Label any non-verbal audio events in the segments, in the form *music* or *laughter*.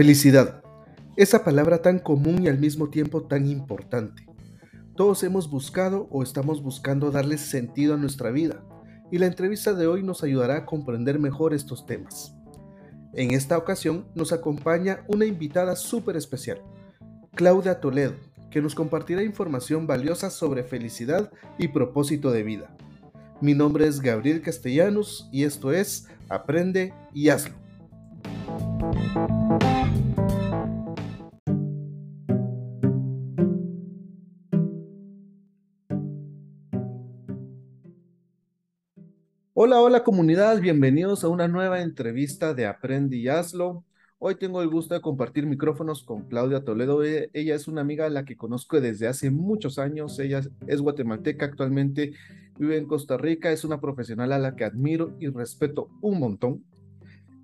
Felicidad. Esa palabra tan común y al mismo tiempo tan importante. Todos hemos buscado o estamos buscando darle sentido a nuestra vida y la entrevista de hoy nos ayudará a comprender mejor estos temas. En esta ocasión nos acompaña una invitada súper especial, Claudia Toledo, que nos compartirá información valiosa sobre felicidad y propósito de vida. Mi nombre es Gabriel Castellanos y esto es Aprende y hazlo. Hola, hola comunidad, bienvenidos a una nueva entrevista de Aprende y Hazlo. Hoy tengo el gusto de compartir micrófonos con Claudia Toledo. E, ella es una amiga a la que conozco desde hace muchos años. Ella es guatemalteca, actualmente vive en Costa Rica, es una profesional a la que admiro y respeto un montón.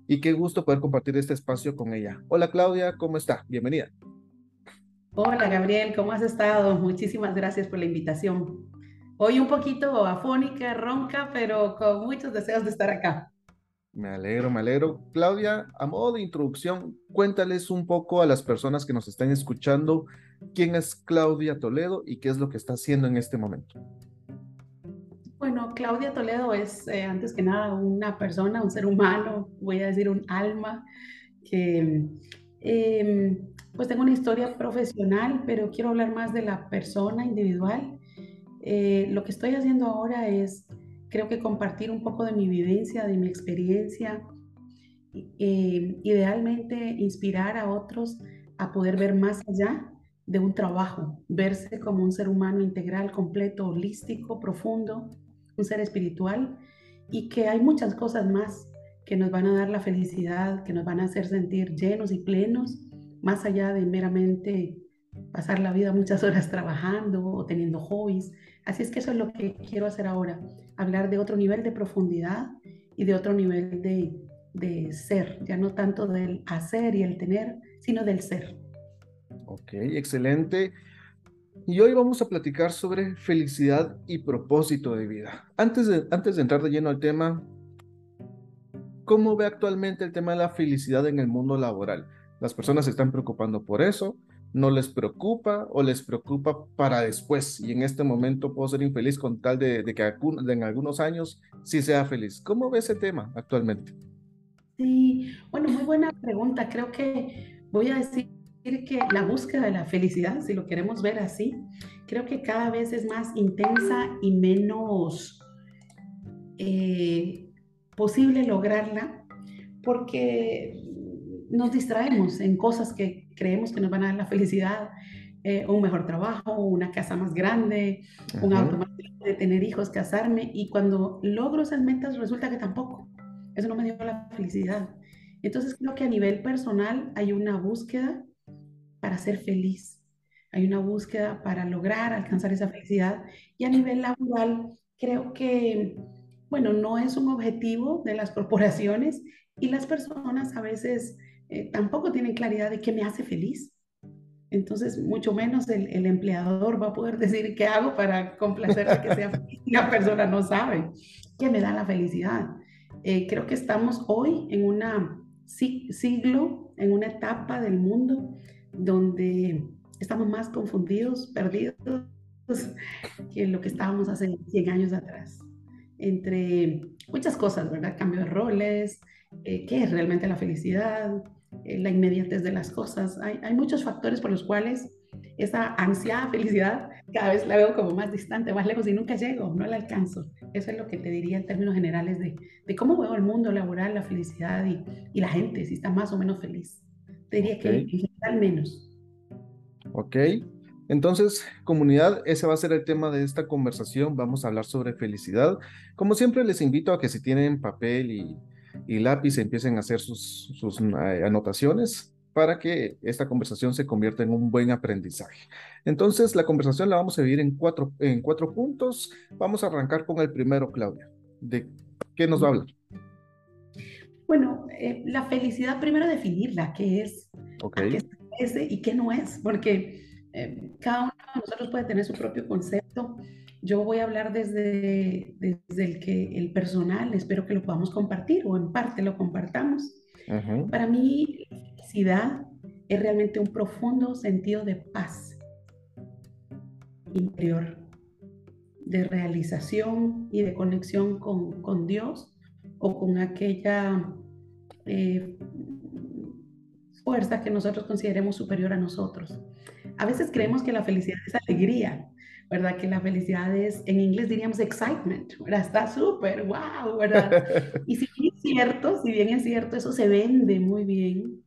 Y qué gusto poder compartir este espacio con ella. Hola Claudia, ¿cómo está? Bienvenida. Hola Gabriel, ¿cómo has estado? Muchísimas gracias por la invitación. Hoy un poquito afónica, ronca, pero con muchos deseos de estar acá. Me alegro, me alegro. Claudia, a modo de introducción, cuéntales un poco a las personas que nos están escuchando quién es Claudia Toledo y qué es lo que está haciendo en este momento. Bueno, Claudia Toledo es eh, antes que nada una persona, un ser humano, voy a decir un alma, que em, pues tengo una historia profesional, pero quiero hablar más de la persona individual eh, lo que estoy haciendo ahora es, creo que compartir un poco de mi vivencia, de mi experiencia, eh, idealmente inspirar a otros a poder ver más allá de un trabajo, verse como un ser humano integral, completo, holístico, profundo, un ser espiritual y que hay muchas cosas más que nos van a dar la felicidad, que nos van a hacer sentir llenos y plenos, más allá de meramente pasar la vida muchas horas trabajando o teniendo hobbies. Así es que eso es lo que quiero hacer ahora, hablar de otro nivel de profundidad y de otro nivel de, de ser, ya no tanto del hacer y el tener, sino del ser. Ok, excelente. Y hoy vamos a platicar sobre felicidad y propósito de vida. Antes de, antes de entrar de lleno al tema, ¿cómo ve actualmente el tema de la felicidad en el mundo laboral? ¿Las personas se están preocupando por eso? No les preocupa o les preocupa para después y en este momento puedo ser infeliz con tal de, que en algunos años sí sea feliz. ¿Cómo ve ese tema actualmente? Sí, bueno, muy buena pregunta. Creo que voy a decir que la búsqueda de la felicidad, si lo queremos ver así, creo que cada vez es más intensa y menos eh, posible lograrla porque nos distraemos en cosas que creemos que nos van a dar la felicidad, eh, un mejor trabajo, una casa más grande, un auto más grande, tener hijos, casarme, y cuando logro esas metas resulta que tampoco, eso no me dio la felicidad. Entonces creo que a nivel personal hay una búsqueda para ser feliz, hay una búsqueda para lograr alcanzar esa felicidad, y a nivel laboral creo que, bueno, no es un objetivo de las *laughs* corporaciones y las personas a veces eh, tampoco tienen claridad de qué me hace feliz. Entonces, mucho menos el, el, empleador va a poder *laughs* decir qué hago para complacer a que sea feliz. *laughs* La persona no sabe qué me da la felicidad. Eh, creo que estamos hoy en un siglo, en una etapa del mundo donde estamos más confundidos, perdidos *laughs* que lo que estábamos hace 100 años atrás. Entre muchas cosas, ¿verdad? Cambio de roles, eh, qué es realmente la felicidad, eh, la inmediatez de las cosas. Hay, hay, muchos factores por los cuales esa ansiada *laughs* felicidad cada vez la veo como más distante, más lejos y nunca llego, no la alcanzo. Eso es lo que te diría en términos generales de, de cómo veo el mundo laboral, la felicidad y, y, la gente, si está más o menos feliz. Te diría que general menos. Ok. Entonces, comunidad, ese va a ser el tema de esta conversación. Vamos a hablar sobre felicidad. Como siempre, les invito a que si tienen papel y, y lápiz empiecen a hacer sus, sus eh, anotaciones para que esta conversación se convierta en un buen aprendizaje. Entonces, la conversación la vamos a dividir en cuatro, en cuatro puntos. Vamos a arrancar con el primero, Claudia. ¿De qué nos va a hablar? Bueno, eh, la felicidad, primero definirla, qué es, qué es y qué no es, porque eh, cada uno de nosotros puede tener su propio concepto yo voy a hablar desde, desde el que el personal, espero que lo podamos compartir o en parte lo compartamos. Para mí, la felicidad es realmente un profundo sentido de paz interior, de realización y de conexión con, con Dios o con aquella eh, fuerza que nosotros consideremos superior a nosotros. A veces creemos que la felicidad es alegría, ¿verdad? Que la felicidad es, en inglés diríamos excitement, ¿verdad? Está súper, wow, ¿verdad? *laughs* Y si bien es cierto, si bien es cierto, eso se vende muy bien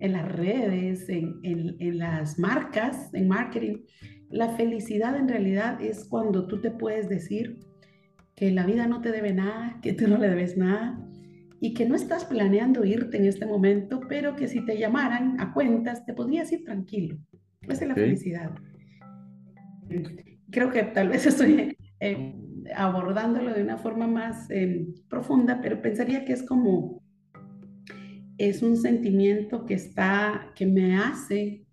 en las redes, en, en, en las marcas, en marketing. La felicidad en realidad es cuando tú te puedes decir que la vida no te debe nada, que tú no le debes nada y que no estás planeando irte en este momento, pero que si te llamaran a cuentas te podrías ir tranquilo. Esa es la felicidad creo que tal vez *laughs* estoy eh, abordándolo de una forma más eh, profunda, pero pensaría que es como, es un sentimiento que está, que me hace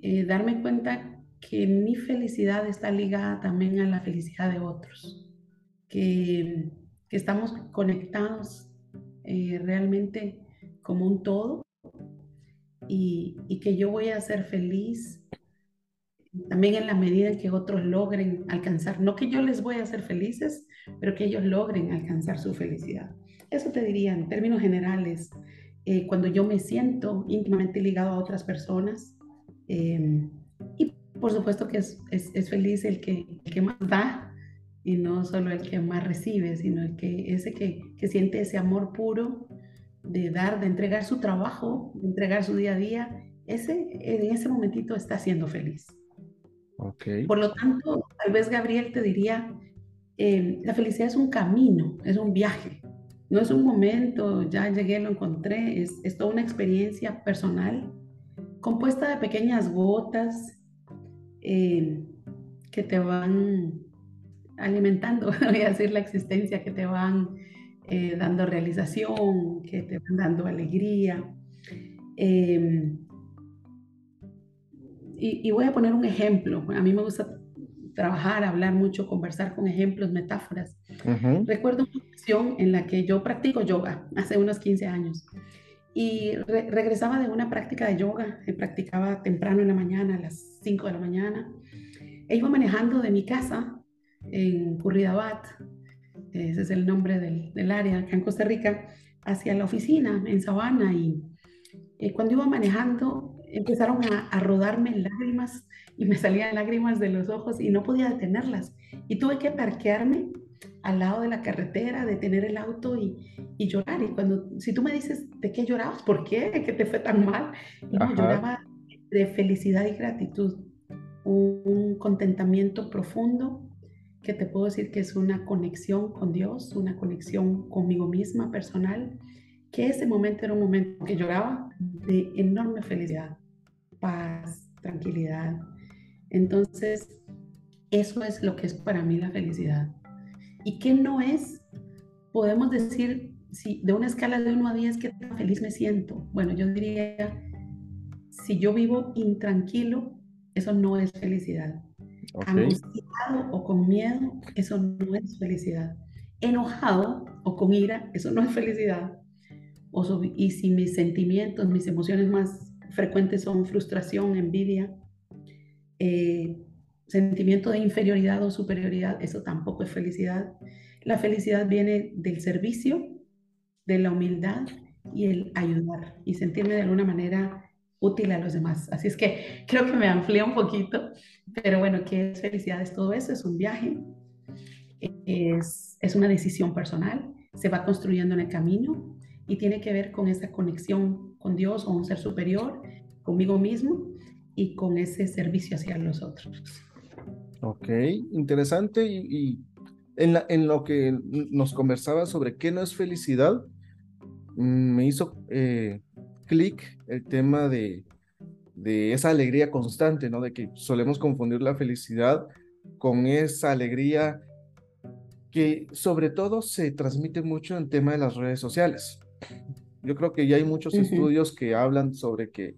eh, darme cuenta que mi felicidad está ligada también a la felicidad de otros, que, que estamos conectados realmente como un todo y, y que yo voy a ser feliz también en la medida en que otros logren alcanzar, no que yo les voy a hacer felices, pero que ellos logren alcanzar su felicidad. Eso te diría en términos generales, eh, cuando yo me siento íntimamente ligado a otras personas. Em, y por supuesto que es, es, feliz el que, el que, más da y no solo el que más recibe, sino el que, ese que, que siente ese amor puro de dar, de entregar su trabajo, de entregar su día a día. Ese en ese momentito está siendo feliz. Por lo tanto, tal vez Gabriel te diría, eh, la felicidad es un camino, es un viaje, no es un momento, ya llegué, lo encontré, es, es toda una experiencia personal compuesta de pequeñas gotas eh, que te van alimentando, *laughs* voy a decir la existencia, que te van eh, dando realización, que te van dando alegría. Eh, y, voy a poner un ejemplo. A mí me gusta trabajar, hablar mucho, conversar con ejemplos, metáforas. Recuerdo una ocasión en la que yo practico yoga hace unos 15 años y regresaba de una práctica de yoga, que practicaba temprano en la mañana, a las 5 de la mañana, e iba manejando de mi casa en Curridabat, ese es el nombre del, del, área acá en Costa Rica, hacia la oficina en Sabana y eh, cuando iba manejando empezaron a, rodarme lágrimas y me salían lágrimas de los ojos y no podía detenerlas. Y tuve que parquearme al lado de la carretera, detener el auto y, llorar. Y cuando, si tú me dices, ¿de qué llorabas? ¿Por qué? ¿Qué te fue tan mal? Y lloraba de felicidad y gratitud. Un, un contentamiento profundo que te puedo decir que es una conexión con Dios, una conexión conmigo misma personal, que ese momento era un momento que lloraba de enorme felicidad paz, tranquilidad. Entonces, eso es lo que es para mí la felicidad. ¿Y qué no es? Podemos decir, si de una escala de 1 a 10, ¿qué tan feliz me siento? Bueno, yo diría, si yo vivo intranquilo, eso no es felicidad. Angustiado o con miedo, eso no es felicidad. Enojado o con ira, eso no es felicidad. O, y si mis sentimientos, mis emociones más frecuentes son frustración, envidia, eh, sentimiento de inferioridad o superioridad, eso tampoco es felicidad. La felicidad viene del servicio, de la humildad y el ayudar y sentirme de alguna manera útil a los demás. Así es que creo que me amplié un poquito, pero bueno, ¿qué es felicidad? Es todo eso, es un viaje, es, es una decisión personal, se va construyendo en el camino y tiene que ver con esa conexión con Dios o un ser superior, conmigo mismo y con ese servicio hacia los otros. Ok, interesante. Y, en, lo que nos conversaba sobre qué no es felicidad, mm, me hizo eh, clic el tema de, de esa alegría constante, ¿no? De que solemos confundir la felicidad con esa alegría que sobre todo se transmite mucho en tema de las redes sociales. Yo creo que ya hay muchos estudios que hablan sobre que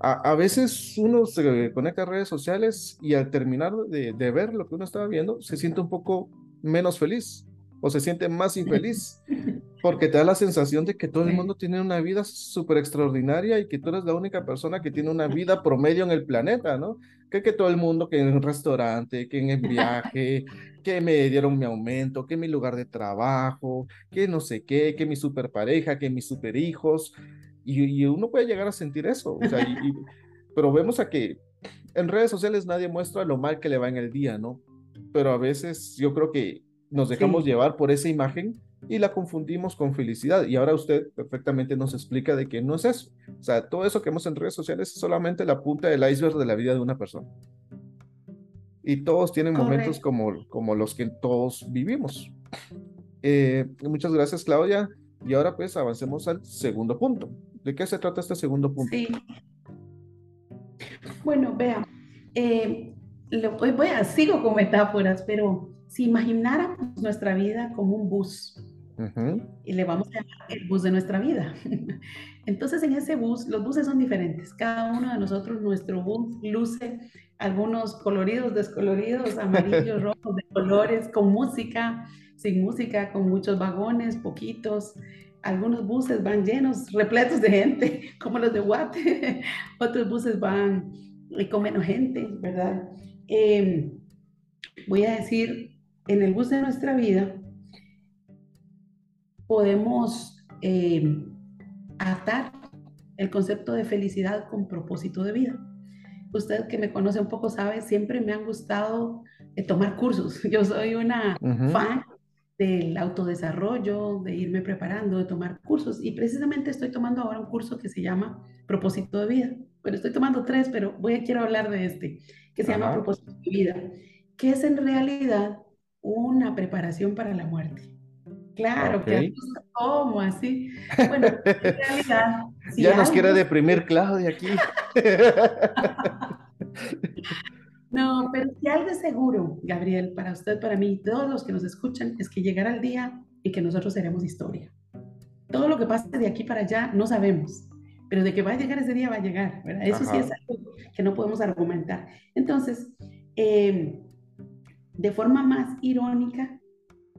a, veces uno se conecta a redes sociales y al terminar de, de, ver lo que uno estaba viendo, se siente un poco menos feliz o se siente más infeliz porque te da la sensación de que todo el mundo tiene una vida súper extraordinaria y que tú eres la única persona que tiene una vida promedio en el planeta, ¿no? Que, que todo el mundo, que en un restaurante, que en el viaje, *laughs* que me dieron mi aumento, que mi lugar de trabajo, que no sé qué, que mi super pareja, que mis super hijos. Y, uno puede llegar a sentir eso. O sea, pero vemos a que en redes sociales nadie muestra lo mal que le va en el día, ¿no? Pero a veces yo creo que nos dejamos llevar por esa imagen y la confundimos con felicidad. Y ahora usted perfectamente nos explica de que no es eso. O sea, todo eso que vemos en redes sociales es solamente la punta del iceberg de la vida de una persona. Y todos tienen momentos como, como los que todos vivimos. Eh, muchas gracias, Claudia. Y ahora pues avancemos al segundo punto. ¿De qué se trata este segundo punto? Sí. Bueno, vea, eh, voy a, sigo con metáforas, pero si imagináramos nuestra vida como un bus, y le vamos a llamar el bus de nuestra vida. *laughs* Entonces en ese bus, los buses son diferentes. Cada uno de nosotros, nuestro bus luce algunos coloridos, descoloridos, *laughs* amarillos, rojos, de colores, con música, sin música, con muchos vagones, poquitos. Algunos buses van llenos, repletos de gente, *laughs* como los de Guate. Otros buses van con menos gente, ¿verdad? Em, voy a decir, en el bus de nuestra vida, podemos eh, atar el concepto de felicidad con propósito de vida. Usted que me conoce un poco sabe, siempre me han gustado eh, tomar cursos. *laughs* Yo soy una fan del autodesarrollo, de irme preparando, de tomar cursos. Y precisamente estoy tomando ahora un curso que se llama Propósito de Vida. Bueno, estoy tomando tres, pero voy a quiero hablar de este, que se llama Propósito de Vida, que es en realidad una preparación para la muerte. Claro, que ¿cómo así? Bueno, en *laughs* realidad... ya nos quiere deprimir Claudia aquí. *laughs* no, pero si algo es seguro, Gabriel, para usted, para mí, todos los que nos escuchan, es que llegará el día y que nosotros seremos historia. Todo lo que pase de aquí para allá no sabemos, pero de que va a llegar ese día va a llegar, ¿verdad? Eso sí es algo que no podemos argumentar. Entonces, eh, de forma más irónica,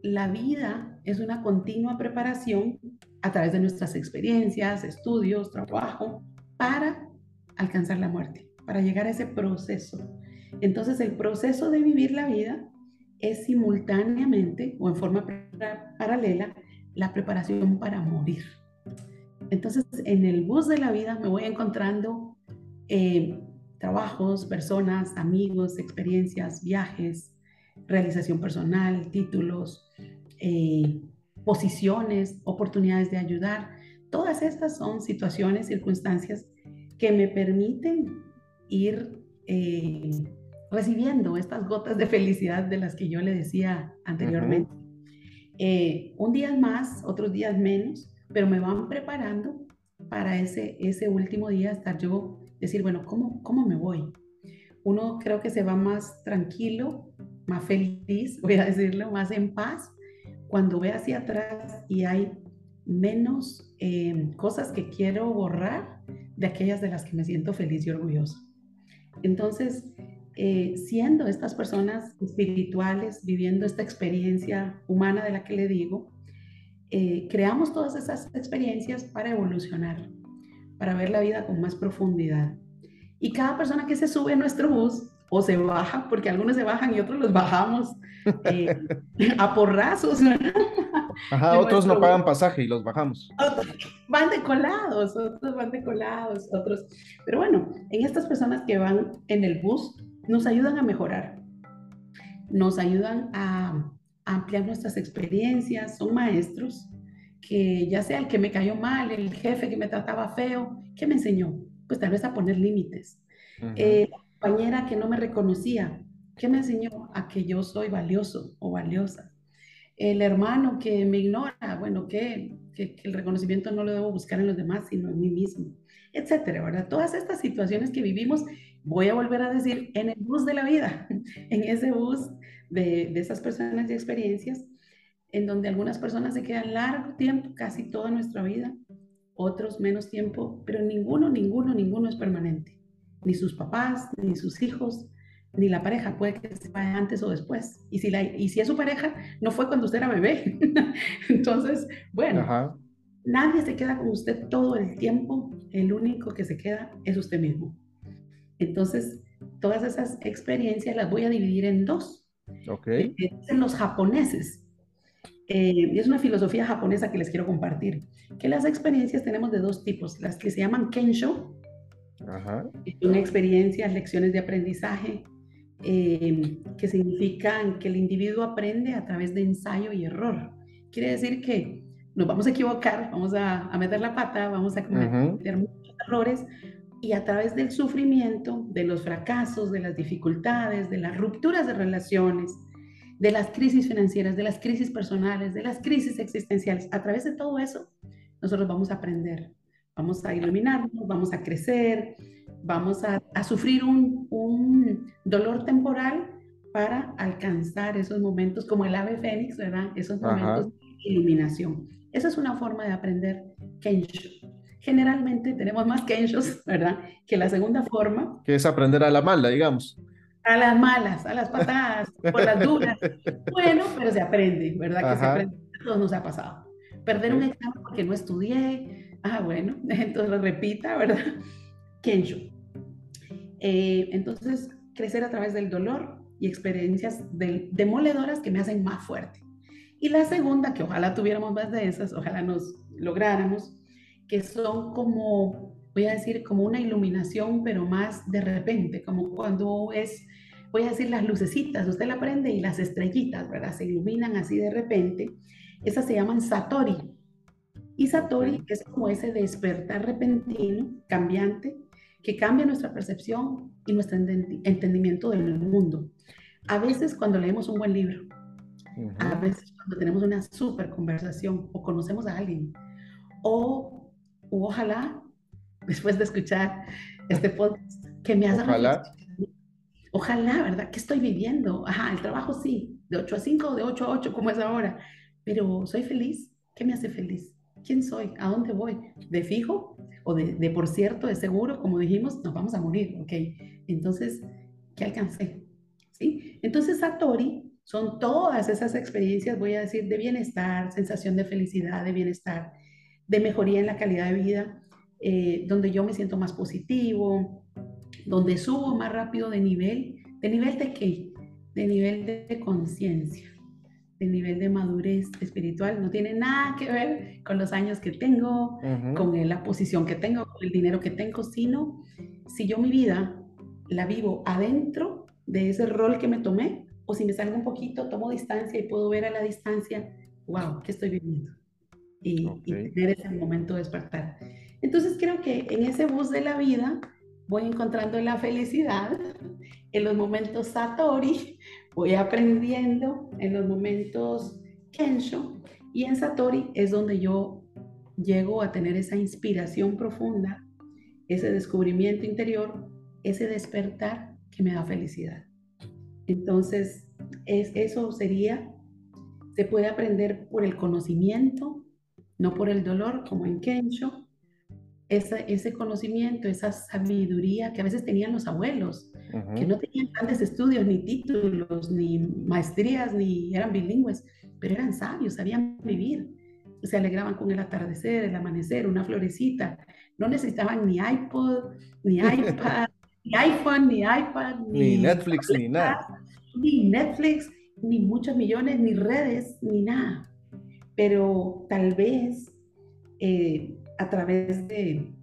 la vida es una continua preparación a través de nuestras experiencias, estudios, trabajo, para alcanzar la muerte, para llegar a ese proceso. Entonces el proceso de vivir la vida es simultáneamente o en forma paralela la preparación para morir. Entonces en el bus de la vida me voy encontrando eh, trabajos, personas, amigos, experiencias, viajes, realización personal, títulos, eh, posiciones, oportunidades de ayudar. Todas estas son situaciones, circunstancias que me permiten ir eh, recibiendo estas gotas de felicidad de las que yo le decía anteriormente. Eh, un día más, otros días menos, pero me van preparando para ese, ese último día estar yo, decir, bueno, ¿cómo, ¿cómo me voy? Uno creo que se va más tranquilo, más feliz, *laughs* voy a decirlo, más en paz, cuando ve hacia atrás y hay menos eh, cosas que quiero borrar de aquellas de las que me siento feliz y orgulloso. Entonces, eh, siendo estas personas espirituales, viviendo esta experiencia humana de la que le digo, eh, creamos todas esas experiencias para evolucionar, para ver la vida con más profundidad. Y cada persona que se sube a nuestro bus o se baja, porque algunos se bajan y otros los bajamos eh, *laughs* a porrazos. Ajá, otros no pagan pasaje y los bajamos. van decolados, otros van decolados, otros. Pero bueno, en estas personas que van en el bus nos ayudan a mejorar, nos ayudan a, a ampliar nuestras experiencias, son maestros que ya sea el que me cayó mal, el jefe que me trataba feo, ¿qué me enseñó? Pues tal vez a poner límites compañera que no me reconocía, ¿qué me enseñó? A que yo soy valioso o valiosa. El hermano que me ignora, bueno, que, que, el reconocimiento no lo debo buscar en los demás, sino en mí mismo, etcétera, ¿verdad? Todas estas situaciones que vivimos, voy a volver a decir, en el bus de la vida, *laughs* en ese bus de esas personas y experiencias, en donde algunas personas se quedan largo tiempo, casi toda nuestra vida, otros menos tiempo, pero ninguno, ninguno, ninguno es permanente. Ni sus papás, ni sus hijos, ni la pareja, puede que se vaya antes o después. Y si, la, y si es su pareja, no fue cuando usted era bebé. *laughs* Entonces, bueno, nadie se queda con usted todo el tiempo, el único que se queda es usted mismo. Entonces, todas esas experiencias las voy a dividir en dos. Okay. Eh, en los japoneses. Eh, es una filosofía japonesa que les quiero compartir. Que las experiencias tenemos de dos tipos. Las que se llaman kensho, Ajá. son experiencias, lecciones de aprendizaje, eh, que significan que el individuo aprende a través de ensayo y error. Quiere decir que nos vamos a equivocar, vamos a, meter la pata, vamos a cometer muchos errores, y a través del sufrimiento, de los fracasos, de las dificultades, de las rupturas de relaciones, de las crisis financieras, de las crisis personales, de las crisis existenciales, a través de todo eso, nosotros vamos a aprender, vamos a iluminarnos, vamos a crecer, vamos a, sufrir un, dolor temporal para alcanzar esos momentos como el ave fénix, ¿verdad? Esos momentos de iluminación. Esa es una forma de aprender Kensho generalmente tenemos más kenshos, ¿verdad? Que la segunda forma. Que es aprender a la mala, digamos. A las malas, a las patadas, por las duras. *laughs* Bueno, pero se aprende, ¿verdad? Que se aprende. A todos nos ha pasado. Perder un examen porque no estudié. Ah, bueno, *laughs* entonces repita, ¿verdad? *laughs* Kensho. Eh, entonces, crecer a través del dolor y experiencias demoledoras que me hacen más fuerte. Y la segunda, que ojalá tuviéramos más de esas, ojalá nos lográramos, que son como, voy a decir, como una iluminación, pero más de repente, como cuando es, voy a decir, las lucecitas, usted la prende y las estrellitas, ¿verdad? Se iluminan así de repente. Esas se llaman Satori. Y Satori es como ese despertar repentino, cambiante, que cambia nuestra percepción y nuestro entendimiento del mundo. A veces cuando leemos un buen libro, a veces cuando tenemos una súper conversación o conocemos a alguien, o ojalá, después de escuchar este podcast, que me haga Ojalá. Ojalá, ¿verdad? ¿Qué estoy viviendo? Ajá, el trabajo sí, de 8 a 5, de 8 a 8, como es ahora. Pero ¿soy feliz? ¿Qué me hace feliz? ¿Quién soy? ¿A dónde voy? ¿De fijo? ¿O de, de por cierto, de seguro? Como dijimos, nos vamos a morir, ¿ok? Entonces, ¿qué alcancé? ¿Sí? Entonces, Satori son todas esas experiencias, voy a decir, de bienestar, sensación de felicidad, de bienestar, de mejoría en la calidad de vida, eh, donde yo me siento más positivo, donde subo más rápido de nivel. ¿De nivel de qué? De nivel de conciencia, de nivel de madurez espiritual. No tiene nada que ver con los años que tengo, con la posición que tengo, con el dinero que tengo, sino si yo mi vida la vivo adentro de ese rol que me tomé, o si me salgo un poquito, tomo distancia y puedo ver a la distancia, wow, ¿qué estoy viviendo? y, tener ese momento de despertar. Entonces creo que en ese bus de la vida voy encontrando la felicidad, en los momentos Satori voy aprendiendo, en los momentos Kensho, y en Satori es donde yo llego a tener esa inspiración profunda, ese descubrimiento interior, ese despertar que me da felicidad. Entonces, es, eso sería, se puede aprender por el conocimiento, no por el dolor, como en Kensho, ese conocimiento, esa sabiduría que a veces tenían los abuelos, que no tenían grandes estudios, ni títulos, ni maestrías, ni eran bilingües, pero eran sabios, sabían vivir. Se alegraban con el atardecer, el amanecer, una florecita. No necesitaban ni iPod, ni *laughs* iPad, ni iPhone, ni iPad, ni, Netflix, ni nada. Ni Netflix, ni muchos millones, ni redes, ni nada pero tal vez eh, a través de,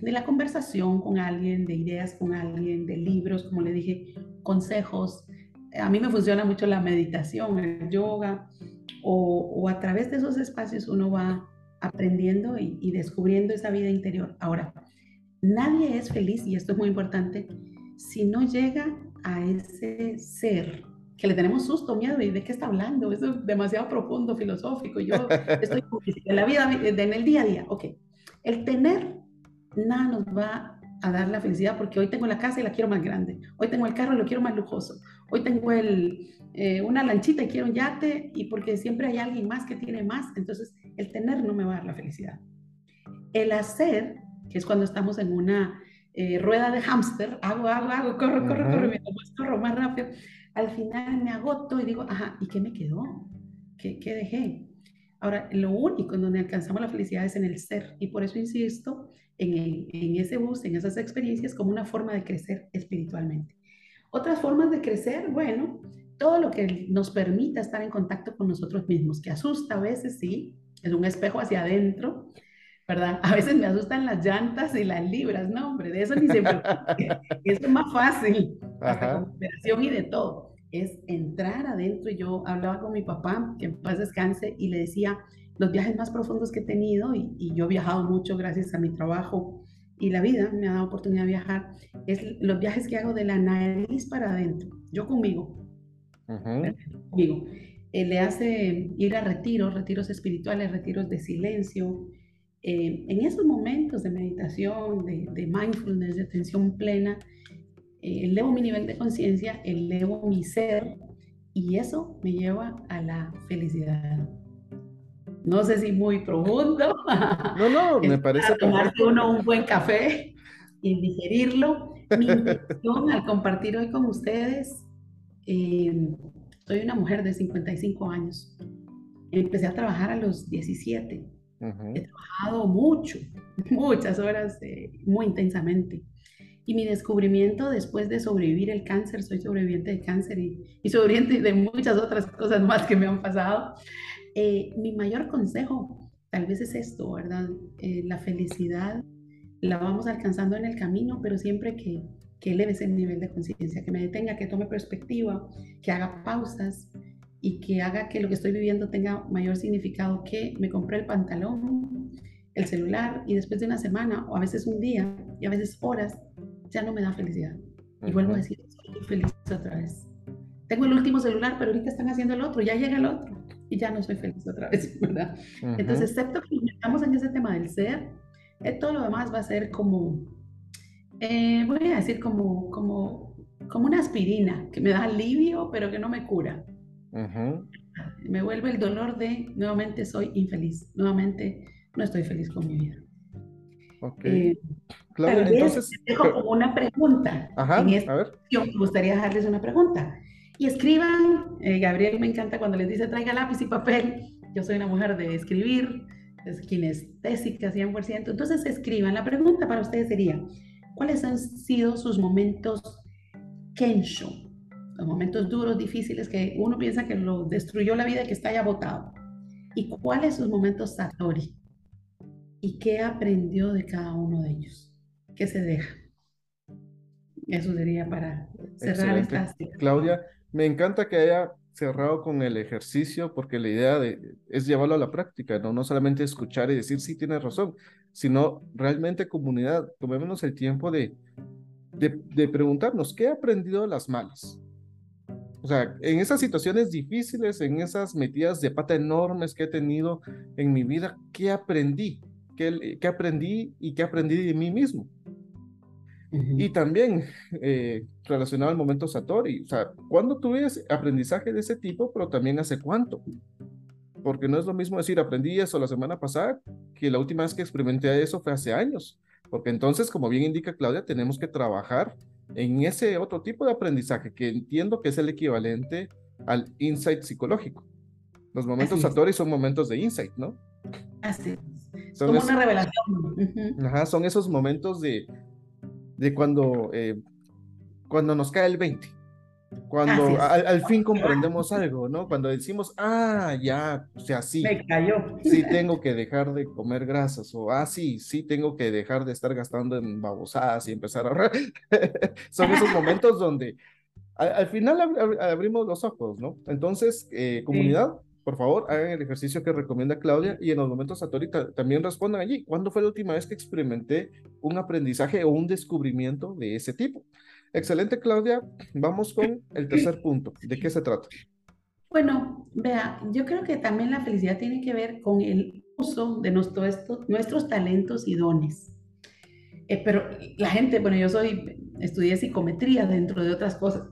de, la conversación con alguien, de ideas con alguien, de libros, como le dije, consejos. A mí me funciona mucho la meditación, el yoga, o, o a través de esos espacios uno va aprendiendo y, y descubriendo esa vida interior. Ahora, nadie es feliz, y esto es muy importante, si no llega a ese ser que le tenemos susto, miedo, ¿y de qué está hablando? Eso es demasiado profundo, filosófico. Yo *laughs* estoy en la vida, en el día a día. Ok, el tener nada nos va a dar la felicidad porque hoy tengo la casa y la quiero más grande. Hoy tengo el carro y lo quiero más lujoso. Hoy tengo el, eh, una lanchita y quiero un yate y porque siempre hay alguien más que tiene más. Entonces, el tener no me va a dar la felicidad. El hacer, que es cuando estamos en una eh, rueda de hámster, hago, hago, hago, corro, corro, corro, mientras más corro más rápido, al final me agoto y digo, ajá, ¿y qué me quedó? ¿Qué, qué dejé? Ahora, lo único en donde alcanzamos la felicidad es en el ser, y por eso insisto en, en ese bus, en esas experiencias, como una forma de crecer espiritualmente. Otras formas de crecer, bueno, todo lo que nos permita estar en contacto con nosotros mismos, que asusta a veces, sí, es un espejo hacia adentro, ¿verdad? A veces me asustan las llantas y las libras, no, hombre, de eso ni se preocupe, *laughs* eso es más fácil, hasta con operación y de todo, es entrar adentro. Y yo hablaba con mi papá, que en paz descanse, y le decía los viajes más profundos que he tenido, y, y yo he viajado mucho gracias a mi trabajo y la vida me ha dado oportunidad de viajar, es los viajes que hago de la nariz para adentro, yo conmigo, conmigo. Eh, le hace ir a retiros, retiros espirituales, retiros de silencio. Eh, en esos momentos de meditación, de, mindfulness, de atención plena, elevo mi nivel de conciencia, elevo mi ser y eso me lleva a la felicidad no sé si muy profundo. No, no, *laughs* me parece. Tomarse uno un buen café y digerirlo. Mi *laughs* intención al compartir hoy con ustedes, eh, soy una mujer de 55 años. Empecé a trabajar a los 17. He trabajado mucho, *laughs* muchas horas, eh, muy intensamente. Y mi descubrimiento después de sobrevivir el cáncer, soy sobreviviente de cáncer y, y sobreviviente de muchas otras cosas más que me han pasado, eh, mi mayor consejo tal vez es esto, ¿verdad? Eh, la felicidad la vamos alcanzando en el camino, pero siempre que, que eleves el nivel de conciencia, que me detenga, que tome perspectiva, que haga pausas y que haga que lo que estoy viviendo tenga mayor significado que me compré el pantalón, el celular y después de una semana o a veces un día y a veces horas ya no me da felicidad. Y vuelvo a decir, estoy feliz otra vez. Tengo el último celular, pero ahorita están haciendo el otro, ya llega el otro y ya no soy feliz otra vez, *laughs* ¿verdad? Entonces, excepto que estamos en ese tema del ser, eh, todo lo demás va a ser como, eh, voy a decir como, como, como una aspirina que me da alivio, pero que no me cura. Me vuelve el dolor de nuevamente soy infeliz, nuevamente no estoy feliz con mi vida. Ok. Eh, claro, entonces. Dejo como una pregunta. Ajá, en esta a ver. Yo me gustaría dejarles una pregunta. Y escriban, eh, Gabriel me encanta cuando les dice traiga lápiz y papel, yo soy una mujer de escribir, es kinestésica 100%, entonces escriban. La pregunta para ustedes sería, ¿cuáles han sido sus momentos kensho? Los momentos duros, difíciles, que uno piensa que lo destruyó la vida y que está ya botado. ¿Y cuáles sus momentos satori? ¿Y qué aprendió de cada uno de ellos? ¿Qué se deja? Eso sería para cerrar esta. Claudia, me encanta que haya cerrado con el ejercicio porque la idea de, es llevarlo a la práctica, ¿no? no solamente escuchar y decir sí tienes razón, sino realmente comunidad, tomémonos el tiempo de, de, preguntarnos qué he aprendido de las malas. O sea, en esas situaciones difíciles, en esas metidas de pata enormes que he tenido en mi vida, ¿qué aprendí? ¿Qué, qué aprendí y qué aprendí de mí mismo? Y también eh, relacionado al momento Satori, o sea, ¿cuándo tuve aprendizaje de ese tipo, pero también hace cuánto? Porque no es lo mismo decir aprendí eso la semana pasada que la última vez que experimenté eso fue hace años. Porque entonces, como bien indica Claudia, tenemos que trabajar en ese otro tipo de aprendizaje que entiendo que es el equivalente al insight psicológico. Los momentos Satori son momentos de insight, ¿no? Así es. Son Como una revelación. Ajá, son esos momentos de, de cuando, eh, cuando nos cae el 20, cuando al, fin comprendemos *laughs* algo, ¿no? Cuando decimos, ah, ya, o sea, sí. Me cayó. Sí tengo que dejar de comer grasas, o ah, sí, sí tengo que dejar de estar gastando en babosadas y empezar a ahorrar. *laughs* Son esos momentos donde al, final abrimos los ojos, ¿no? Entonces, eh, comunidad, por favor, hagan el ejercicio que recomienda Claudia y en los momentos Satori también respondan allí. ¿Cuándo fue la última vez que experimenté un aprendizaje o un descubrimiento de ese tipo? Excelente, Claudia. Vamos con el tercer punto. ¿De qué se trata? Bueno, vea, yo creo que también la felicidad tiene que ver con el uso de nuestros talentos y dones. Eh, pero la gente, bueno, yo soy, estudié psicometría dentro de otras cosas,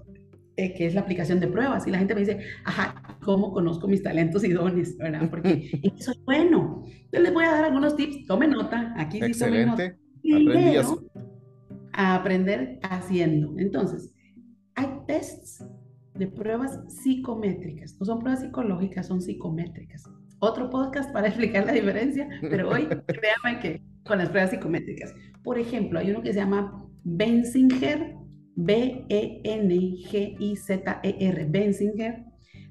eh, que es la aplicación de pruebas, y la gente me dice, ajá, cómo conozco mis talentos y dones, ¿verdad? Porque es bueno. Entonces les voy a dar algunos tips, tome nota, aquí sí tome nota. Primero, a aprender haciendo. Entonces, hay tests de pruebas psicométricas, no son pruebas psicológicas, son psicométricas. Otro podcast para *laughs* explicar la diferencia, pero hoy *laughs* créanme que con las pruebas psicométricas. Por ejemplo, hay uno que se llama Benzinger, B-E-N-G-I-Z-E-R, Benzinger,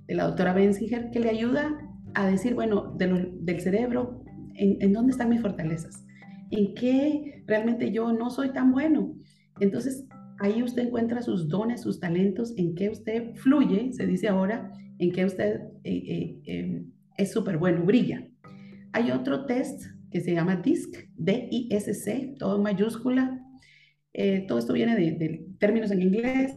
de la doctora Benzinger, que le ayuda a decir, bueno, del cerebro, en, en dónde están mis fortalezas, en qué realmente yo no soy tan bueno. Entonces, ahí usted encuentra sus dones, sus talentos, en qué usted fluye, se dice ahora, en qué usted eh, eh, em, es súper bueno, brilla. Hay otro test que se llama DISC, D-I-S-C, todo en mayúscula. Eh, todo esto viene de, términos en inglés.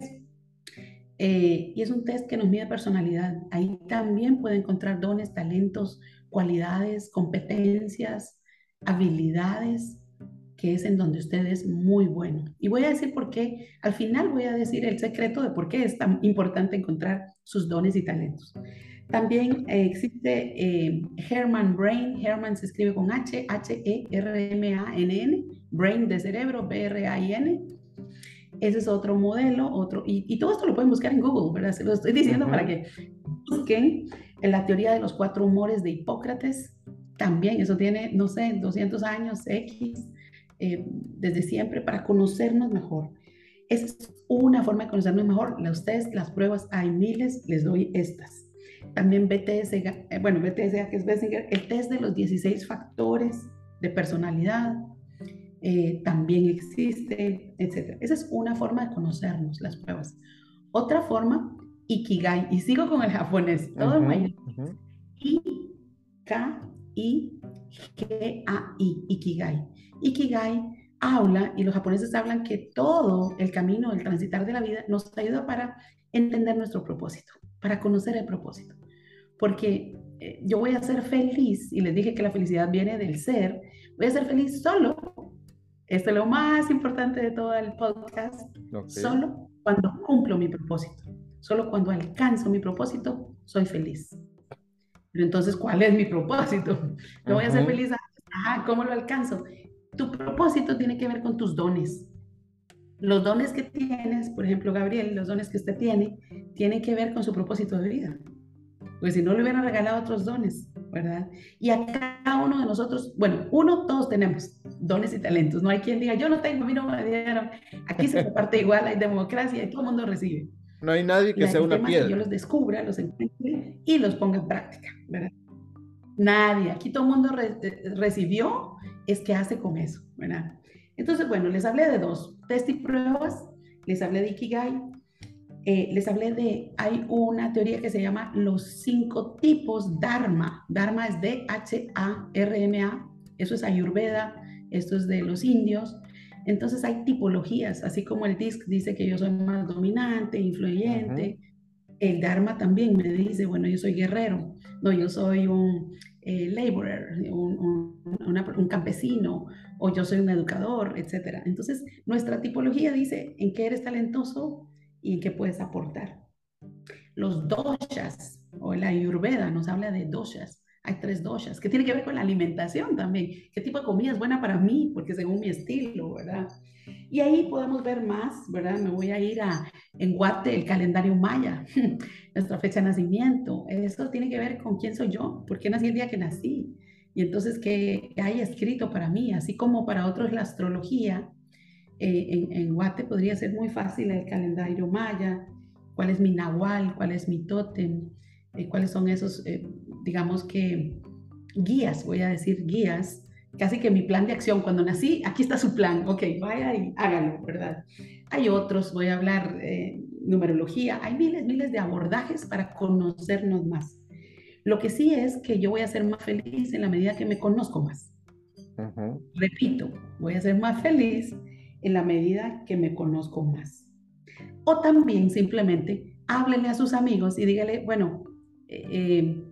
Y es un test que nos mide personalidad. Ahí también puede encontrar dones, talentos, cualidades, competencias, habilidades que es en donde usted es muy bueno. Y voy a decir por qué, al final voy a decir el secreto de por qué es tan importante encontrar sus dones y talentos. También eh, existe eh, Herman Brain, Herman se escribe con H, H-E-R-M-A-N-N, Brain de cerebro, B-R-A-I-N. Ese es otro modelo, otro, y, todo esto lo pueden buscar en Google, ¿verdad? Se lo estoy diciendo para que busquen en la teoría de los cuatro humores de Hipócrates. También, eso tiene, no sé, 200 años, X. Eh, desde siempre para conocernos mejor. Esa es una forma de conocernos mejor. Las ustedes, las pruebas, hay miles, les doy estas. También BTS, eh, bueno, BTS, que es Bessinger, el test de los 16 factores de personalidad, eh, también existe, etc. Esa es una forma de conocernos, las pruebas. Otra forma, Ikigai, y sigo con el japonés, todo uh -huh, I, K, I, G, A, I, Ikigai. Ikigai habla, y los japoneses hablan que todo el camino, el transitar de la vida, nos ayuda para entender nuestro propósito, para conocer el propósito. Porque eh, yo voy a ser feliz, y les dije que la felicidad viene del ser, voy a ser feliz solo. Esto es lo más importante de todo el podcast. Solo cuando cumplo mi propósito. Solo cuando alcanzo mi propósito, soy feliz. Pero entonces, ¿cuál es mi propósito? ¿No voy a ser feliz? Ajá, ¿cómo lo alcanzo? Tu propósito tiene que ver con tus dones. Los dones que tienes, por ejemplo, Gabriel, los dones que usted tiene, tienen que ver con su propósito de vida. Porque si no le hubieran regalado otros dones, ¿verdad? Y a cada uno de nosotros, bueno, uno, todos tenemos dones y talentos. No hay quien diga, yo no tengo, a mí no me dieron. Aquí se comparte *laughs* igual, hay democracia y todo el mundo recibe. No hay nadie que sea una piedra. Que yo los descubra, los encuentre y los ponga en práctica, ¿verdad? Nadie. Aquí todo el mundo recibió es que hace con eso, ¿verdad? Entonces, bueno, les hablé de dos, test y pruebas, les hablé de Ikigai, eh, les hablé de, hay una teoría que se llama los cinco tipos Dharma. Dharma es D-H-A-R-M-A, eso es Ayurveda, esto es de los indios. Entonces hay tipologías, así como el DISC dice que yo soy más dominante, influyente. El Dharma también me dice, bueno, yo soy guerrero, no, yo soy un eh, laborer, un, un, campesino, o yo soy un educador, etc. Entonces, nuestra tipología dice en qué eres talentoso y qué puedes aportar. Los doshas, o la ayurveda nos habla de doshas. Hay tres doshas, que tiene que ver con la alimentación también. ¿Qué tipo de comida es buena para mí? Porque según mi estilo, ¿verdad? Y ahí podemos ver más, ¿verdad? Me voy a ir a en Guate, el calendario maya, *laughs* nuestra fecha de nacimiento. Eso tiene que ver con quién soy yo, por qué nací el día que nací. Y entonces, ¿qué hay escrito para mí? Así como para otros la astrología, eh, en, Guate podría ser muy fácil el calendario maya, cuál es mi nahual, cuál es mi tótem, eh, cuáles son esos, eh, digamos que, guías, voy a decir guías casi que mi plan de acción. Cuando nací, aquí está su plan, ok, vaya y hágalo, ¿verdad? Hay otros, voy a hablar eh, numerología, hay miles, miles de abordajes para conocernos más. Lo que sí es que yo voy a ser más feliz en la medida que me conozco más. Repito, voy a ser más feliz en la medida que me conozco más. O también simplemente háblele a sus amigos y dígale, bueno, eh, eh,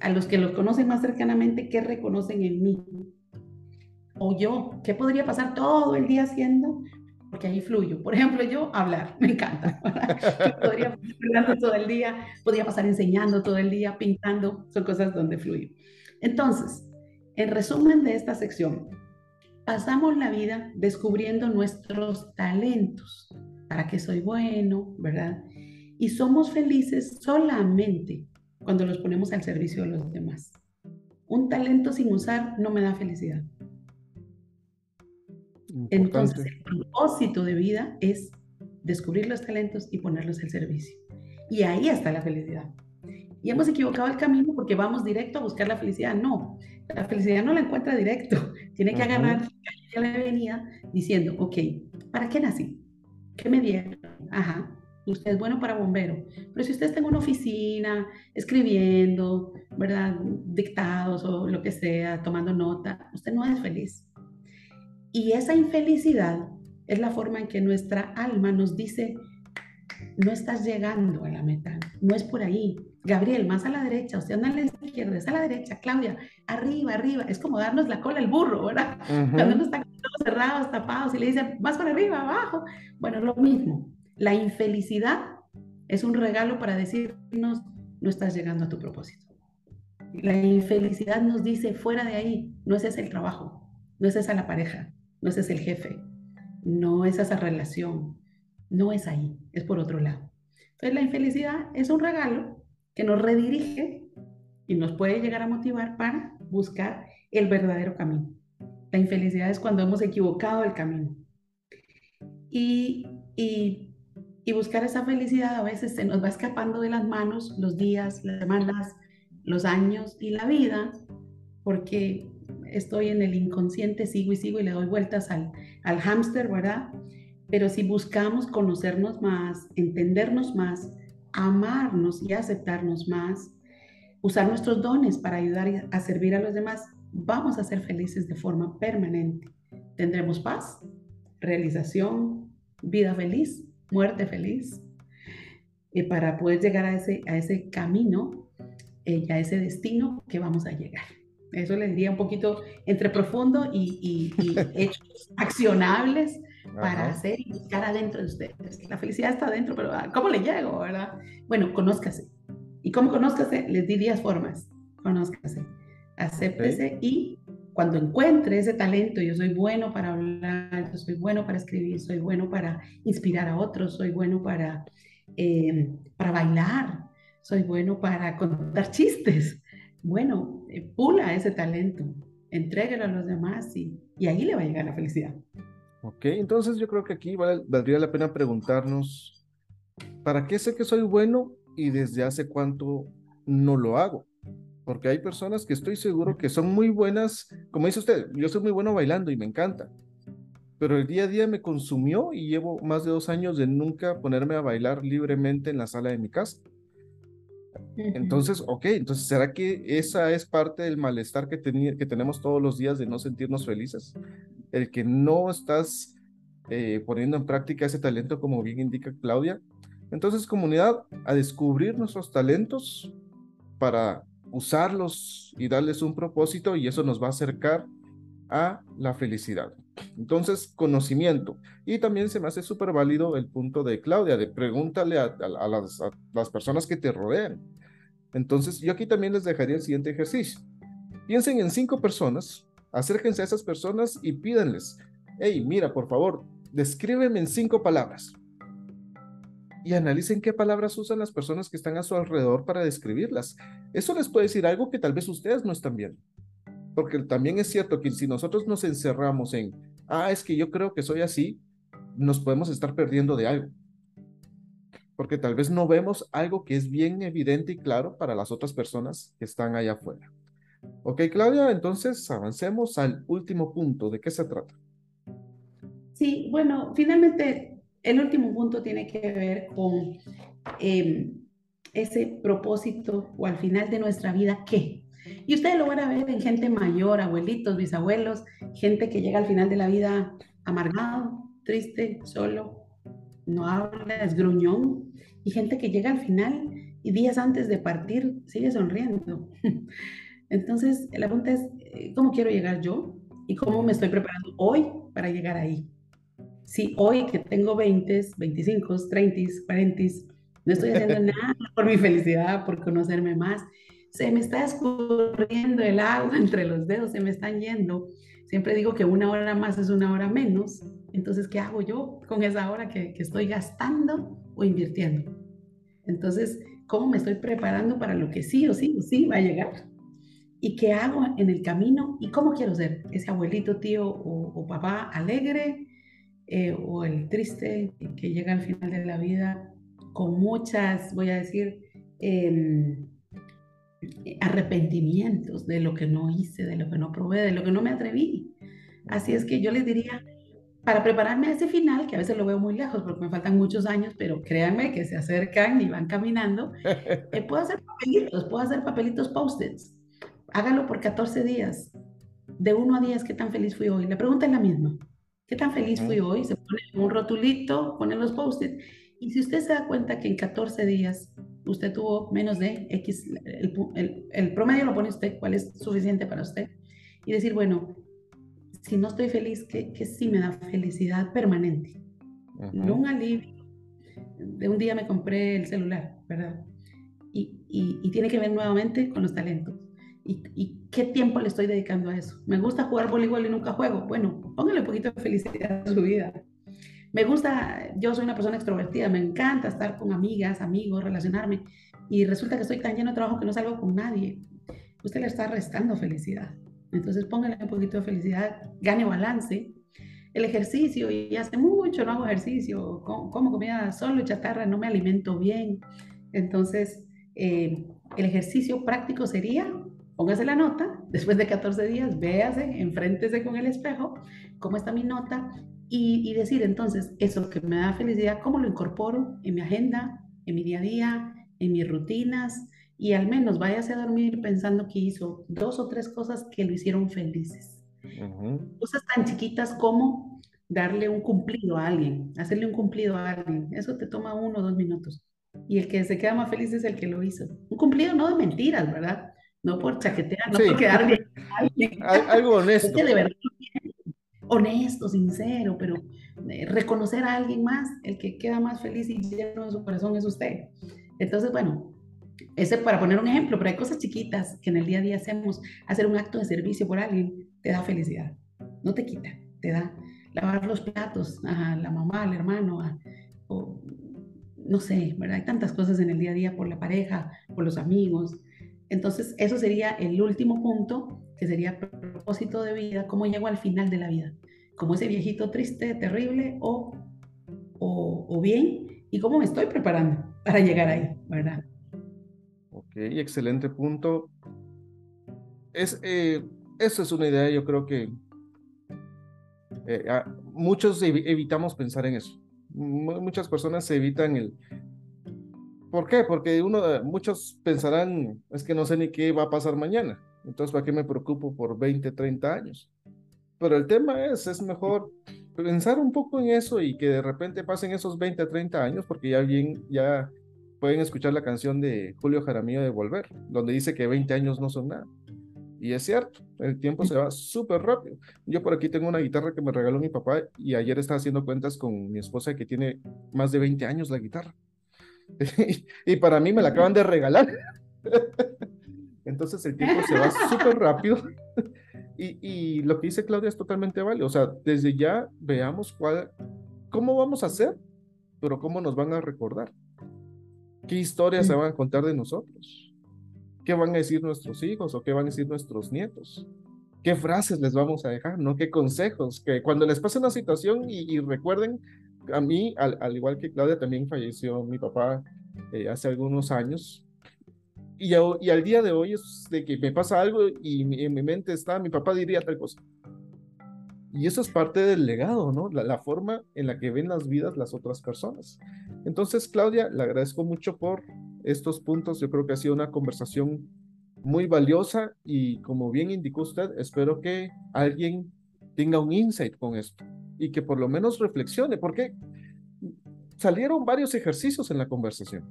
a los que los conocen más cercanamente, ¿qué reconocen en mí? o yo, ¿qué podría pasar todo el día haciendo porque ahí fluyo. Por ejemplo, yo hablar, *laughs* me encanta. podría pasar todo el día, podría pasar enseñando todo el día, pintando, son cosas donde fluyo. Entonces, en resumen de esta sección, pasamos la vida descubriendo nuestros talentos, para qué soy bueno, ¿verdad? Y somos felices solamente cuando los ponemos al servicio de los demás. Un talento sin usar no me da felicidad. Entonces, el propósito de vida es descubrir los talentos y ponerlos al servicio. Y ahí está la felicidad. Y hemos equivocado el camino porque vamos directo a buscar la felicidad. No, la felicidad no la encuentra directo. *laughs* Tiene que agarrar la venida diciendo, ok, ¿para qué nací? ¿Qué me dieron? Ajá, usted es bueno para bombero. Pero si usted está en una oficina escribiendo, ¿verdad? Dictados o lo que sea, tomando nota, usted no es feliz. Y esa infelicidad es la forma en que nuestra alma nos dice, no estás llegando a la meta, no es por ahí. Gabriel, más a la derecha, usted anda a la izquierda, es a la derecha, Claudia, arriba, arriba, es como darnos la cola al burro, ¿verdad? Cuando uno está con los cerrados, tapados y le dice, más para arriba, abajo. Bueno, lo mismo. La infelicidad es un regalo para decirnos, no estás llegando a tu propósito. La infelicidad nos dice, fuera de ahí, no es ese el trabajo, no es esa la pareja, no ese es el jefe, no es esa relación, no es ahí, es por otro lado. Entonces la infelicidad es un regalo que nos redirige y nos puede llegar a motivar para buscar el verdadero camino. La infelicidad es cuando hemos equivocado el camino. Y, y, y buscar esa felicidad a veces se nos va escapando de las manos los días, las semanas, los años y la vida, porque estoy en el inconsciente, sigo y sigo y le doy vueltas al, al hámster, ¿verdad? Pero si buscamos conocernos más, entendernos más, amarnos y aceptarnos más, usar nuestros dones para ayudar a servir a los demás, vamos a ser felices de forma permanente. Tendremos paz, realización, vida feliz, muerte feliz. Y para poder llegar a ese, a ese camino y a ese destino que vamos a llegar. Eso les diría un poquito entre profundo y, *laughs* hechos accionables para hacer y buscar adentro de ustedes. La felicidad está adentro, pero ah, ¿cómo le llego, verdad? Bueno, conózcase. ¿Y cómo conózcase? Les di 10 formas. Conózcase, acéptese y cuando encuentre ese talento, yo soy bueno para hablar, yo soy bueno para escribir, soy bueno para inspirar a otros, soy bueno para, eh, para bailar, soy bueno para contar chistes, bueno, eh, pula ese talento, entréguelo a los demás y, ahí le va a llegar la felicidad. Ok, entonces yo creo que aquí valdría la pena preguntarnos, ¿para qué sé que soy bueno y desde hace cuánto no lo hago? Porque hay personas que estoy seguro que son muy buenas, como dice usted, yo soy muy bueno bailando y me encanta, pero el día a día me consumió y llevo más de dos años de nunca ponerme a bailar libremente en la sala de mi casa. Entonces, *laughs* ok, entonces, ¿será que esa es parte del malestar que, que tenemos todos los días de no sentirnos felices? El que no estás eh, poniendo en práctica ese talento, como bien indica Claudia. Entonces, comunidad, a descubrir nuestros talentos para usarlos y darles un propósito y eso nos va a acercar a la felicidad. Entonces, conocimiento. Y también se me hace súper válido el punto de Claudia, de pregúntale a, las, personas que te rodean. Entonces, yo aquí también les dejaría el siguiente ejercicio. Piensen en cinco personas, acérquense a esas personas y pídanles, hey, mira, por favor, descríbeme en cinco palabras. Y analicen qué palabras usan las personas que están a su alrededor para describirlas. Eso les puede decir algo que tal vez ustedes no están viendo. Porque también es cierto que si nosotros nos encerramos en, ah, es que yo creo que soy así, nos podemos estar perdiendo de algo. Porque tal vez no vemos algo que es bien evidente y claro para las otras personas que están allá afuera. Ok, Claudia, entonces avancemos al último punto. ¿De qué se trata? Sí, bueno, finalmente el último punto tiene que ver con em, ese propósito o al final de nuestra vida, ¿qué? Y ustedes lo van a ver en gente mayor, abuelitos, bisabuelos, gente que llega al final de la vida amargado, triste, solo, no habla, es gruñón, y gente que llega al final y días antes de partir sigue sonriendo. *laughs* Entonces, la pregunta es, eh, ¿cómo quiero llegar yo? ¿Y cómo me estoy preparando hoy para llegar ahí? si hoy que tengo 20, 25, 30, 40, no estoy haciendo *laughs* nada por mi felicidad, por conocerme más, se me está escurriendo el agua *laughs* entre los dedos, se me están yendo. Siempre digo que una hora más es una hora menos. Entonces, ¿qué hago yo con esa hora que, que estoy gastando o invirtiendo? Entonces, ¿cómo me estoy preparando para lo que sí o sí o sí va a llegar? ¿Y qué hago en el camino? ¿Y cómo quiero ser? ¿Ese abuelito, tío o, papá alegre? Eh, ¿O el triste que llega al final de la vida con muchas, voy a decir, em, arrepentimientos de lo que no hice, de lo que no probé, de lo que no me atreví? Así es que yo les diría, para prepararme a ese final, que a veces lo veo muy lejos porque me faltan muchos años, pero créanme que se acercan y van caminando, *laughs* eh, puedo hacer papelitos, puedo hacer papelitos post-its. Hágalo por 14 días. De 1 a 10, ¿qué tan feliz fui hoy? La pregunta es la misma. ¿Qué tan feliz fui hoy? Se pone un rotulito, pone los post-its. Y si usted se da cuenta que en 14 días usted tuvo menos de X, el, el promedio lo pone usted, cuál es suficiente para usted. Y decir, bueno, si no estoy feliz, ¿qué, sí me da felicidad permanente? No un alivio. De un día me compré el celular, ¿verdad? Y, y, tiene que ver nuevamente con los talentos. Y, ¿Y, qué tiempo le estoy dedicando a eso? ¿Me gusta jugar voleibol y nunca juego? Bueno, póngale un poquito de felicidad a su vida. Me gusta, yo soy una persona extrovertida, me encanta estar con amigas, amigos, relacionarme. Y resulta que estoy tan lleno de trabajo que no salgo con nadie. Usted le está restando felicidad. Entonces póngale un poquito de felicidad, gane balance. El ejercicio, y hace mucho no hago ejercicio, como, comida solo chatarra, no me alimento bien. Entonces, eh, el ejercicio práctico sería, póngase la nota, después de 14 días, véase, enfréntese con el espejo, cómo está mi nota, y, y decir entonces, eso que me da felicidad, ¿cómo lo incorporo en mi agenda, en mi día a día, en mis rutinas? y al menos váyase a dormir pensando que hizo dos o tres cosas que lo hicieron felices. Cosas tan chiquitas como darle un cumplido a alguien, hacerle un cumplido a alguien. Eso te toma uno o dos minutos. Y el que se queda más feliz es el que lo hizo. Un cumplido no de mentiras, ¿verdad? No por chaquetear, no por quedarle a alguien. *laughs* Algo honesto. de verdad, honesto, sincero, pero eh, reconocer a alguien más, el que queda más feliz y lleno de su corazón es usted. Entonces, bueno, ese para poner un ejemplo, pero hay cosas chiquitas que en el día a día hacemos. Hacer un acto de servicio por alguien te da felicidad, no te quita, te da. Lavar los platos a la mamá, al hermano, o, no sé, ¿verdad? Hay tantas cosas en el día a día por la pareja, por los amigos. Entonces, eso sería el último punto, que sería propósito de vida, cómo llego al final de la vida. Como ese viejito triste, terrible, o, o, o bien, y cómo me estoy preparando para llegar ahí, ¿verdad? excelente punto. Es, eh, es una idea, yo creo que eh, muchos evitamos pensar en eso. muchas personas se evitan el... ¿Por qué? Porque uno, muchos pensarán, es que no sé ni qué va a pasar mañana. Entonces, ¿para qué me preocupo por 20, 30 años? Pero el tema es, es mejor pensar un poco en eso y que de repente pasen esos 20, 30 años, porque ya bien, ya pueden escuchar la canción de Julio Jaramillo de Volver, donde dice que 20 años no son nada. Y es cierto, el tiempo se va súper rápido. Yo por aquí tengo una guitarra que me regaló mi papá y ayer estaba haciendo cuentas con mi esposa que tiene más de 20 años la guitarra. *laughs* y para mí me la acaban de regalar. *laughs* Entonces el tiempo se va súper rápido. *laughs* y, y, lo que dice Claudia es totalmente válido. O sea, desde ya veamos cuál, cómo vamos a hacer, pero cómo nos van a recordar. ¿Qué historias se van a contar de nosotros? ¿Qué van a decir nuestros hijos o qué van a decir nuestros nietos? ¿Qué frases les vamos a dejar? ¿No? ¿Qué consejos? Que cuando les pase una situación y, recuerden, a mí, al, igual que Claudia, también falleció mi papá eh, hace algunos años. Y, al día de hoy es de que me pasa algo y en mi mente está, mi papá diría tal cosa. Y eso es parte del legado, ¿no? La, forma en la que ven las vidas las otras personas. Entonces, Claudia, le agradezco mucho por estos puntos. Yo creo que ha sido una conversación muy valiosa y como bien indicó usted, espero que alguien tenga un insight con esto y que por lo menos reflexione, porque salieron varios ejercicios en la conversación.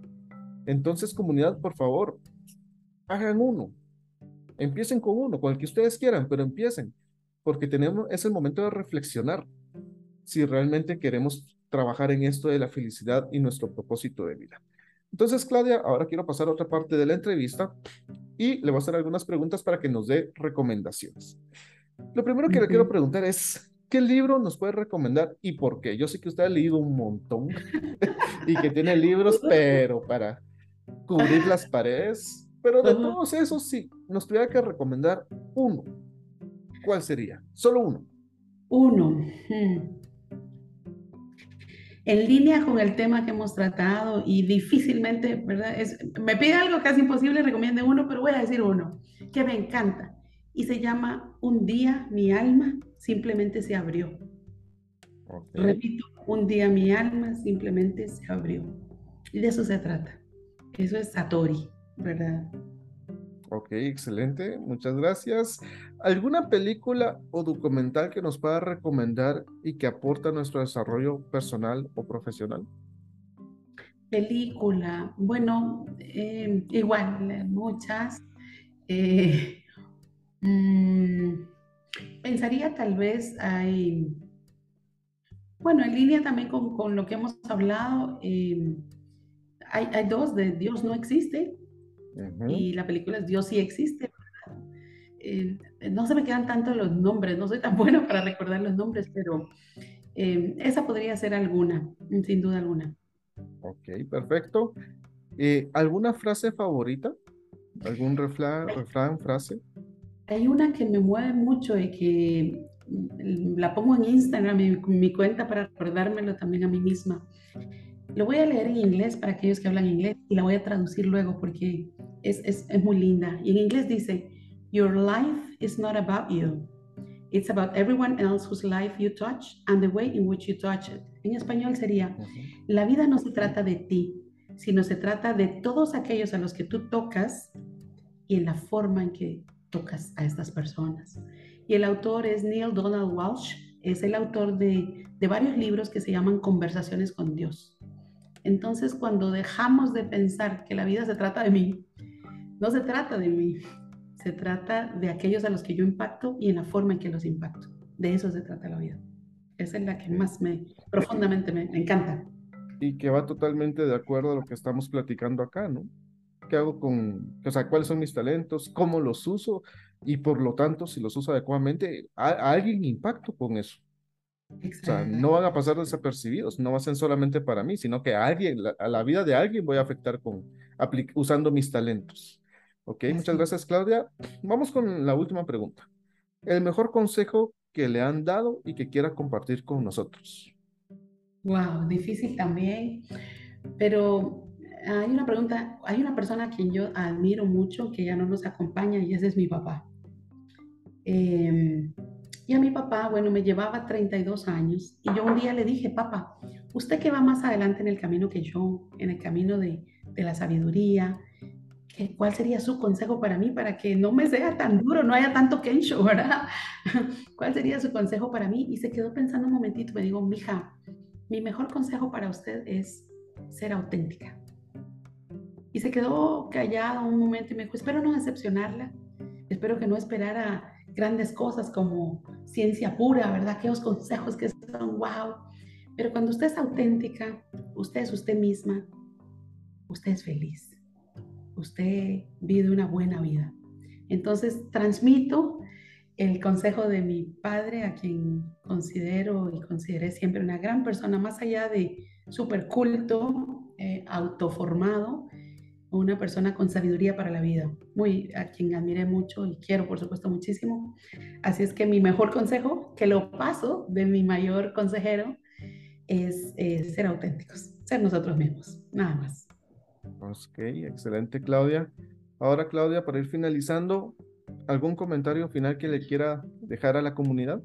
Entonces, comunidad, por favor, hagan uno. Empiecen con uno, con el que ustedes quieran, pero empiecen porque tenemos, es el momento de reflexionar. si realmente queremos trabajar en esto de la felicidad y nuestro propósito de vida. Entonces, Claudia, ahora quiero pasar a otra parte de la entrevista y le voy a hacer algunas preguntas para que nos dé recomendaciones. Lo primero que le quiero preguntar es, ¿qué libro nos puede recomendar y por qué? Yo sé que usted ha leído un montón *laughs* y que tiene libros, pero para cubrir las paredes, pero de todos esos, sí, nos tuviera que recomendar uno. ¿Cuál sería? Solo uno. Uno. Hmm. En línea con el tema que hemos tratado y difícilmente, ¿verdad? Es, me pide algo casi imposible, recomiende uno, pero voy a decir uno que me encanta y se llama Un día mi alma simplemente se abrió. Repito, un día mi alma simplemente se abrió. Y de eso se trata. Eso es Satori, ¿verdad? Ok, excelente, muchas gracias. ¿Alguna película o documental que nos pueda recomendar y que aporta a nuestro desarrollo personal o profesional? Película, bueno, eh, igual, muchas. Eh, mm, pensaría tal vez hay, bueno, en línea también con, lo que hemos hablado, eh, hay, hay, dos de Dios no existe, y la película es Dios sí existe. Eh, no se me quedan tanto los nombres, no soy tan *laughs* buena para recordar los nombres, pero eh, esa podría ser alguna, sin duda alguna. Ok, perfecto. Eh, ¿Alguna frase favorita? ¿Algún refrán, frase? Hay una que me mueve mucho y que mm, la pongo en Instagram, en mi cuenta para recordármelo también a mí misma. Lo voy a leer en inglés para aquellos que hablan inglés y la voy a traducir luego porque es, es, es muy linda. Y en inglés dice, Your life is not about you. It's about everyone else whose life you touch and the way in which you touch it. En español sería, la vida no se trata de ti, sino se trata de todos aquellos a los que tú tocas y en la forma en que tocas a estas personas. Y el autor es Neil Donald Walsh, es el autor de, de varios libros que se llaman Conversaciones con Dios. Entonces, cuando dejamos de pensar que la vida se trata de mí, no se trata de mí, se trata de aquellos a los que yo impacto y en la forma en que los impacto. De eso se trata la vida. Esa es la que más me, profundamente me, encanta. Y que va totalmente de acuerdo a lo que estamos platicando acá, ¿no? ¿Qué hago con, o sea, cuáles son mis talentos, cómo los uso y por lo tanto, si los uso adecuadamente, a, a alguien impacto con eso. O sea, no van a pasar desapercibidos, no va a ser solamente para mí, sino que a alguien, a la vida de alguien voy a afectar con, usando mis talentos. Ok, muchas gracias Claudia. Vamos con la última pregunta. El mejor consejo que le han dado y que quiera compartir con nosotros. Wow, difícil también, pero hay una pregunta, hay una persona a quien yo admiro mucho que ya no nos acompaña y ese es mi papá. Eh, y a mi papá, bueno, me llevaba 32 años y yo un día le dije, papá, usted que va más adelante en el camino que yo, en el camino de, la sabiduría, ¿cuál sería su consejo para mí para que no me sea tan duro, no haya tanto kensho, *laughs* ¿verdad? ¿Cuál sería su consejo para mí? Y se quedó pensando un momentito, me digo, mija, mi mejor consejo para usted es ser auténtica. Y se quedó callado un momento y me dijo, espero no decepcionarla, espero que no esperara grandes cosas como ciencia pura, ¿verdad? Aquellos consejos que son wow. Pero cuando usted es auténtica, usted es usted misma, usted es feliz. Usted vive una buena vida. Entonces, transmito el consejo de mi padre, a quien considero y consideré siempre una gran persona, más allá de súper culto, eh, autoformado, una persona con sabiduría para la vida, muy a quien admiré mucho y quiero, por supuesto, muchísimo. Así es que mi mejor consejo, que lo paso de mi mayor consejero, es, ser auténticos, ser nosotros mismos, nada más. Ok, excelente, Claudia. Ahora, Claudia, para ir finalizando, ¿algún comentario final que le quiera dejar a la comunidad?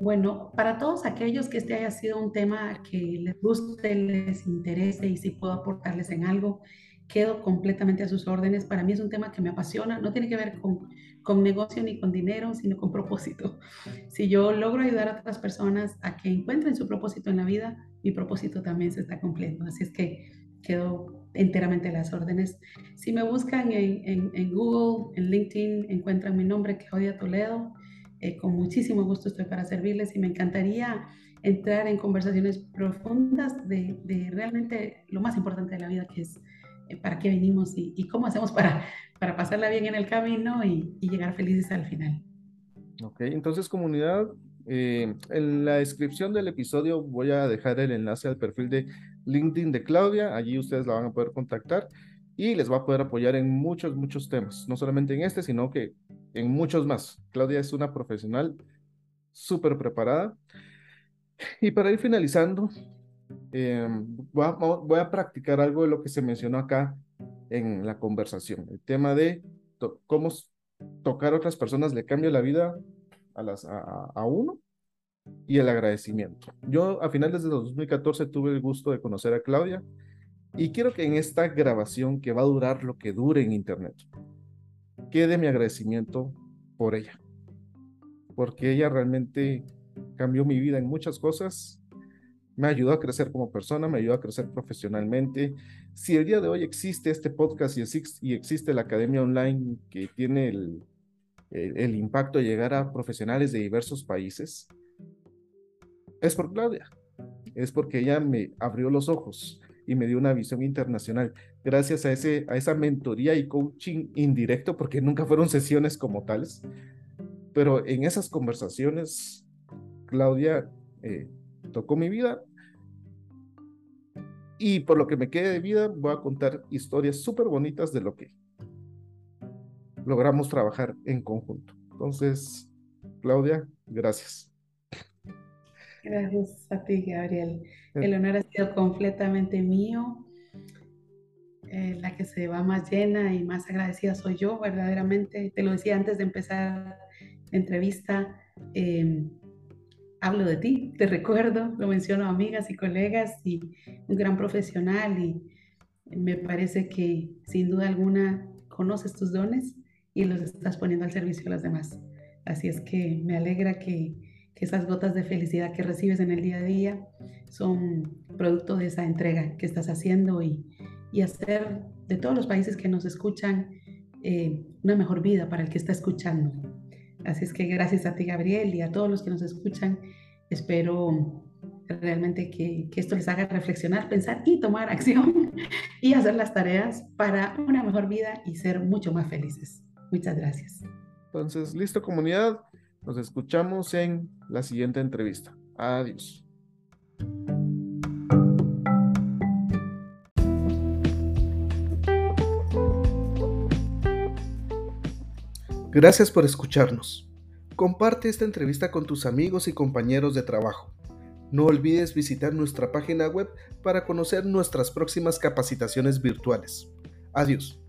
Bueno, para todos aquellos que este haya sido un tema que les guste, les interese y si puedo aportarles en algo, quedo completamente a sus órdenes. Para mí es un tema que me apasiona, no tiene que ver con, con negocio ni con dinero, sino con propósito. Si yo logro ayudar a otras personas a que encuentren su propósito en la vida, mi propósito también se está cumpliendo. Así es que quedo enteramente a las órdenes. Si me buscan en, en, en Google, en LinkedIn, encuentran mi nombre, Claudia Toledo eh, con muchísimo gusto estoy para servirles y me encantaría entrar en conversaciones profundas de, realmente lo más importante de la vida, que es eh, para qué venimos y, cómo hacemos para, para pasarla bien en el camino y, llegar felices al final. Ok, entonces comunidad, eh, en la descripción del episodio voy a dejar el enlace al perfil de LinkedIn de Claudia, allí ustedes la van a poder contactar y les va a poder apoyar en muchos, muchos temas, no solamente en este, sino que en muchos más. Claudia es una profesional súper preparada. Y para ir finalizando, eh, voy, a, practicar algo de lo que se mencionó acá en la conversación, el tema de cómo tocar a otras personas le cambia la vida a, las, a, uno y el agradecimiento. Yo a finales de 2014 tuve el gusto de conocer a Claudia y quiero que en esta grabación que va a durar lo que dure en internet, quede mi agradecimiento por ella, porque ella realmente cambió mi vida en muchas cosas me ayudó a crecer como persona, me ayudó a crecer profesionalmente. Si el día de hoy existe este podcast y existe, la academia online que tiene el, el, impacto de llegar a profesionales de diversos países, es por Claudia. Es porque ella me abrió los ojos y me dio una visión internacional. Gracias a, ese, a esa mentoría y coaching indirecto, porque nunca fueron sesiones como tales, pero en esas conversaciones, Claudia eh, tocó mi vida y por lo que me quede de vida voy a contar historias súper bonitas de lo que logramos trabajar en conjunto. Entonces, Claudia, gracias. Gracias a ti, Gabriel. El honor ha sido completamente mío. Eh, la que se va más llena y más agradecida soy yo, verdaderamente. Te lo decía antes de empezar la entrevista. Eh, hablo de ti, te recuerdo, lo menciono a amigas y colegas y un gran profesional y me parece que sin duda alguna conoces tus dones y los estás poniendo al servicio de los demás. Así es que me alegra que, que esas gotas de felicidad que recibes en el día a día son producto de esa entrega que estás haciendo y, y hacer de todos los países que nos escuchan eh, una mejor vida para el que está escuchando. Así es que gracias a ti, Gabriel, y a todos los que nos escuchan. Espero realmente que, esto les haga reflexionar, pensar y tomar *laughs* acción y hacer las tareas para una mejor vida y ser mucho más felices. Muchas gracias. Entonces, listo comunidad, nos escuchamos en la siguiente entrevista. Adiós. Gracias por escucharnos. Comparte esta entrevista con tus amigos y compañeros de trabajo. No olvides visitar nuestra página web para conocer nuestras próximas capacitaciones virtuales. Adiós.